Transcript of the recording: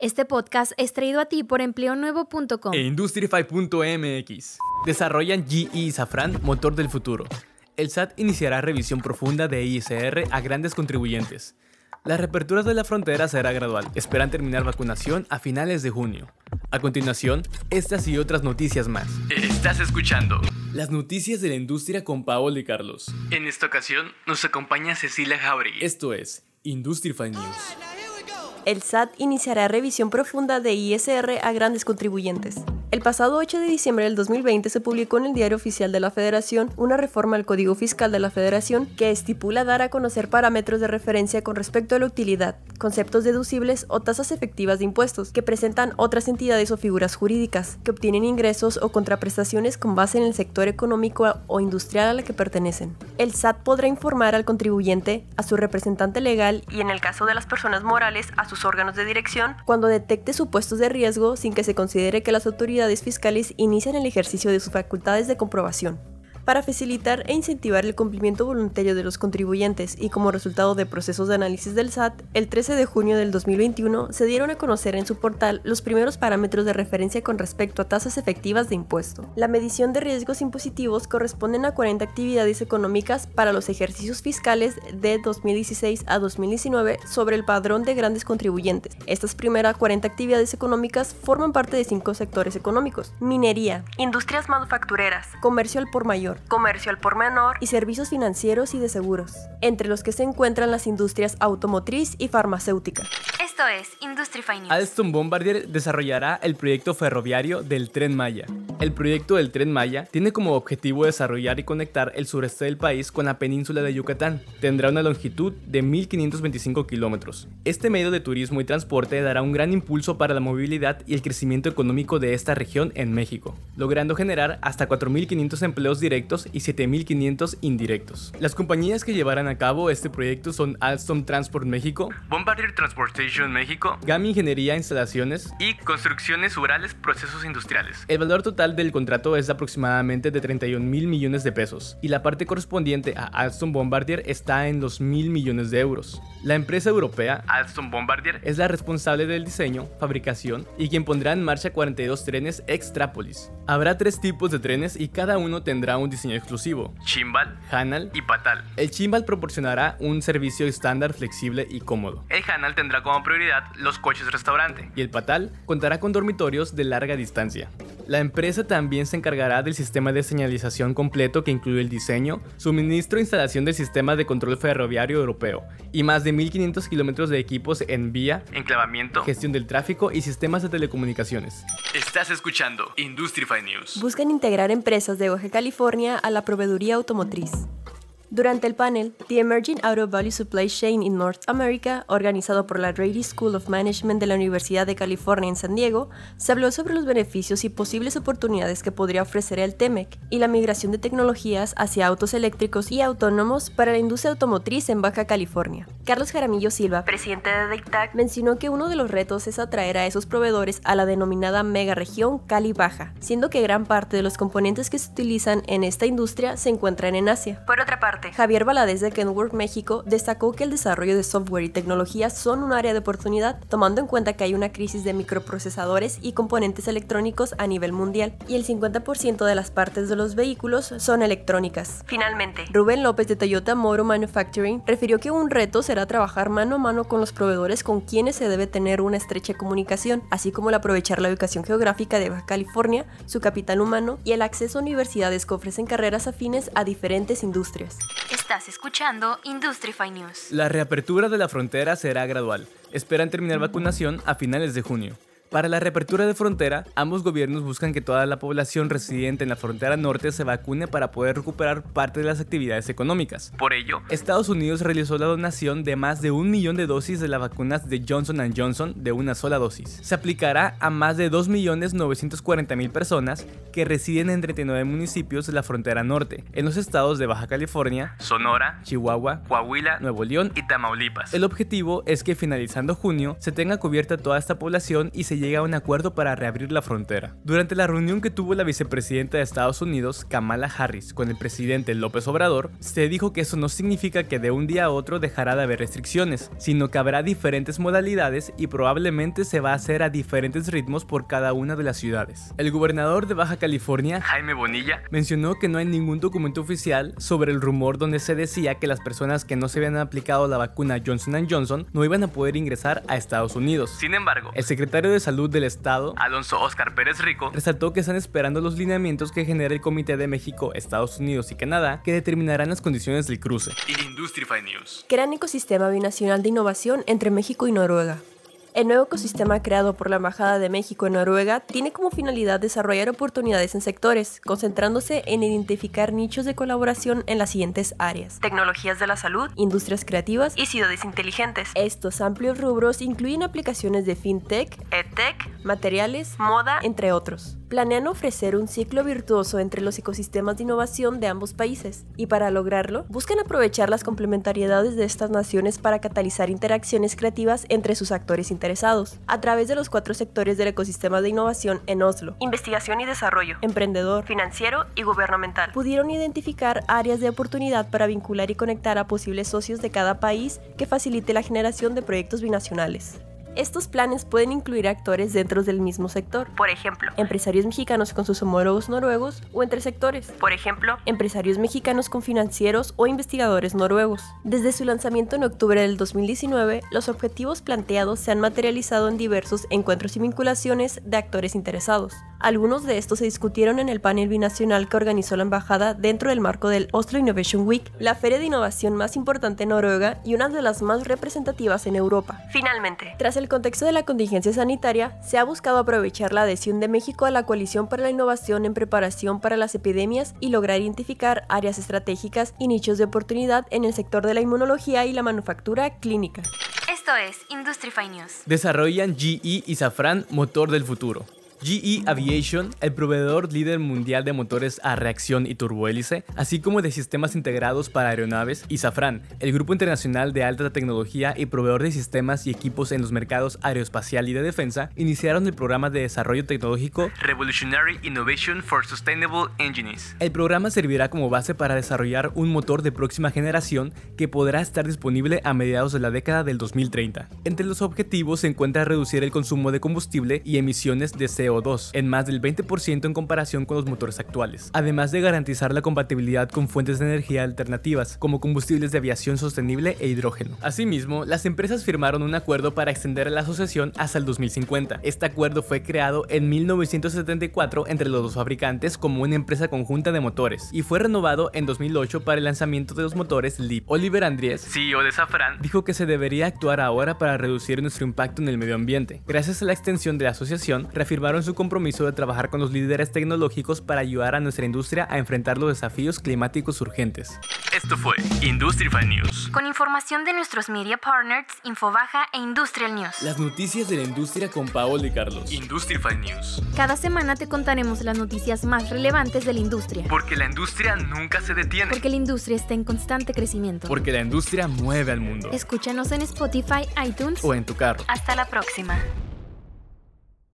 Este podcast es traído a ti por empleonuevo.com e Industrify.mx. Desarrollan GE y Safran, motor del futuro. El SAT iniciará revisión profunda de ISR a grandes contribuyentes. La reapertura de la frontera será gradual. Esperan terminar vacunación a finales de junio. A continuación, estas y otras noticias más. Estás escuchando las noticias de la industria con Paolo y Carlos. En esta ocasión nos acompaña Cecilia Jauregui. Esto es Industrify News el SAT iniciará revisión profunda de ISR a grandes contribuyentes. El pasado 8 de diciembre del 2020 se publicó en el Diario Oficial de la Federación una reforma al Código Fiscal de la Federación que estipula dar a conocer parámetros de referencia con respecto a la utilidad, conceptos deducibles o tasas efectivas de impuestos que presentan otras entidades o figuras jurídicas que obtienen ingresos o contraprestaciones con base en el sector económico o industrial a la que pertenecen. El SAT podrá informar al contribuyente, a su representante legal y en el caso de las personas morales a sus órganos de dirección cuando detecte supuestos de riesgo sin que se considere que las autoridades fiscales inician el ejercicio de sus facultades de comprobación para facilitar e incentivar el cumplimiento voluntario de los contribuyentes y como resultado de procesos de análisis del SAT, el 13 de junio del 2021 se dieron a conocer en su portal los primeros parámetros de referencia con respecto a tasas efectivas de impuesto. La medición de riesgos impositivos corresponden a 40 actividades económicas para los ejercicios fiscales de 2016 a 2019 sobre el padrón de grandes contribuyentes. Estas primeras 40 actividades económicas forman parte de cinco sectores económicos: minería, industrias manufactureras, comercio al por mayor, comercio al por menor y servicios financieros y de seguros, entre los que se encuentran las industrias automotriz y farmacéutica. Esto es Industrify News. Alstom Bombardier desarrollará el proyecto ferroviario del Tren Maya. El proyecto del Tren Maya tiene como objetivo desarrollar y conectar el sureste del país con la península de Yucatán. Tendrá una longitud de 1.525 kilómetros. Este medio de turismo y transporte dará un gran impulso para la movilidad y el crecimiento económico de esta región en México, logrando generar hasta 4.500 empleos directos y 7.500 indirectos. Las compañías que llevarán a cabo este proyecto son Alstom Transport México, Bombardier Transportation México, GAMI Ingeniería Instalaciones y Construcciones Urales Procesos Industriales. El valor total del contrato es aproximadamente de 31 mil millones de pesos y la parte correspondiente a Alstom Bombardier está en los mil millones de euros. La empresa europea Alstom Bombardier es la responsable del diseño, fabricación y quien pondrá en marcha 42 trenes Extrapolis. Habrá tres tipos de trenes y cada uno tendrá un diseño exclusivo: Chimbal, Hanal y Patal. El Chimbal proporcionará un servicio estándar, flexible y cómodo. El Hanal tendrá como prioridad los coches restaurante y el Patal contará con dormitorios de larga distancia. La empresa también se encargará del sistema de señalización completo que incluye el diseño, suministro e instalación del sistema de control ferroviario europeo y más de 1.500 kilómetros de equipos en vía, enclavamiento, gestión del tráfico y sistemas de telecomunicaciones. Estás escuchando Industrify News. Buscan integrar empresas de Baja California a la proveeduría automotriz. Durante el panel The Emerging Auto Value Supply Chain in North America, organizado por la Rady School of Management de la Universidad de California en San Diego, se habló sobre los beneficios y posibles oportunidades que podría ofrecer el TEMEC y la migración de tecnologías hacia autos eléctricos y autónomos para la industria automotriz en Baja California. Carlos Jaramillo Silva, presidente de DICTAC, mencionó que uno de los retos es atraer a esos proveedores a la denominada mega región Cali Baja, siendo que gran parte de los componentes que se utilizan en esta industria se encuentran en Asia. Por otra parte, Javier Valadez de Kenworth México destacó que el desarrollo de software y tecnología son un área de oportunidad, tomando en cuenta que hay una crisis de microprocesadores y componentes electrónicos a nivel mundial, y el 50% de las partes de los vehículos son electrónicas. Finalmente, Rubén López de Toyota Motor Manufacturing refirió que un reto será trabajar mano a mano con los proveedores con quienes se debe tener una estrecha comunicación, así como el aprovechar la ubicación geográfica de Baja California, su capital humano y el acceso a universidades que ofrecen carreras afines a diferentes industrias. Estás escuchando Industrify News. La reapertura de la frontera será gradual. Esperan terminar vacunación a finales de junio. Para la reapertura de frontera, ambos gobiernos buscan que toda la población residente en la frontera norte se vacune para poder recuperar parte de las actividades económicas. Por ello, Estados Unidos realizó la donación de más de un millón de dosis de las vacunas de Johnson Johnson de una sola dosis. Se aplicará a más de 2.940.000 personas que residen en 39 municipios de la frontera norte, en los estados de Baja California, Sonora, Chihuahua, Coahuila, Nuevo León y Tamaulipas. El objetivo es que finalizando junio se tenga cubierta toda esta población y se se llegue a un acuerdo para reabrir la frontera. Durante la reunión que tuvo la vicepresidenta de Estados Unidos, Kamala Harris, con el presidente López Obrador, se dijo que eso no significa que de un día a otro dejará de haber restricciones, sino que habrá diferentes modalidades y probablemente se va a hacer a diferentes ritmos por cada una de las ciudades. El gobernador de Baja California, Jaime Bonilla, mencionó que no hay ningún documento oficial sobre el rumor donde se decía que las personas que no se habían aplicado la vacuna Johnson Johnson no iban a poder ingresar a Estados Unidos. Sin embargo, el secretario de Salud del Estado, Alonso Oscar Pérez Rico, resaltó que están esperando los lineamientos que genera el Comité de México, Estados Unidos y Canadá que determinarán las condiciones del cruce. Industrify News. Gran ecosistema binacional de innovación entre México y Noruega. El nuevo ecosistema creado por la Embajada de México en Noruega tiene como finalidad desarrollar oportunidades en sectores, concentrándose en identificar nichos de colaboración en las siguientes áreas. Tecnologías de la salud, industrias creativas y ciudades inteligentes. Estos amplios rubros incluyen aplicaciones de fintech, edtech, materiales, moda, entre otros planean ofrecer un ciclo virtuoso entre los ecosistemas de innovación de ambos países, y para lograrlo, buscan aprovechar las complementariedades de estas naciones para catalizar interacciones creativas entre sus actores interesados, a través de los cuatro sectores del ecosistema de innovación en Oslo, investigación y desarrollo, emprendedor, financiero y gubernamental. Pudieron identificar áreas de oportunidad para vincular y conectar a posibles socios de cada país que facilite la generación de proyectos binacionales. Estos planes pueden incluir actores dentro del mismo sector, por ejemplo, empresarios mexicanos con sus homólogos noruegos o entre sectores, por ejemplo, empresarios mexicanos con financieros o investigadores noruegos. Desde su lanzamiento en octubre del 2019, los objetivos planteados se han materializado en diversos encuentros y vinculaciones de actores interesados. Algunos de estos se discutieron en el panel binacional que organizó la embajada dentro del marco del Oslo Innovation Week, la feria de innovación más importante en Noruega y una de las más representativas en Europa. Finalmente, tras el contexto de la contingencia sanitaria, se ha buscado aprovechar la adhesión de México a la coalición para la innovación en preparación para las epidemias y lograr identificar áreas estratégicas y nichos de oportunidad en el sector de la inmunología y la manufactura clínica. Esto es Industrify News. Desarrollan GE y Safran motor del futuro. GE Aviation, el proveedor líder mundial de motores a reacción y turbohélice, así como de sistemas integrados para aeronaves, y Safran, el grupo internacional de alta tecnología y proveedor de sistemas y equipos en los mercados aeroespacial y de defensa, iniciaron el programa de desarrollo tecnológico Revolutionary Innovation for Sustainable Engines. El programa servirá como base para desarrollar un motor de próxima generación que podrá estar disponible a mediados de la década del 2030. Entre los objetivos se encuentra reducir el consumo de combustible y emisiones de CO2 CO2 en más del 20% en comparación con los motores actuales, además de garantizar la compatibilidad con fuentes de energía alternativas, como combustibles de aviación sostenible e hidrógeno. Asimismo, las empresas firmaron un acuerdo para extender la asociación hasta el 2050. Este acuerdo fue creado en 1974 entre los dos fabricantes como una empresa conjunta de motores y fue renovado en 2008 para el lanzamiento de los motores LEAP. Oliver Andries, CEO de Safran, dijo que se debería actuar ahora para reducir nuestro impacto en el medio ambiente. Gracias a la extensión de la asociación, reafirmaron su compromiso de trabajar con los líderes tecnológicos para ayudar a nuestra industria a enfrentar los desafíos climáticos urgentes. Esto fue Industrify News. Con información de nuestros media partners, Infobaja e Industrial News. Las noticias de la industria con Paola y Carlos. Industrify News. Cada semana te contaremos las noticias más relevantes de la industria. Porque la industria nunca se detiene. Porque la industria está en constante crecimiento. Porque la industria mueve al mundo. Escúchanos en Spotify, iTunes o en tu carro. Hasta la próxima.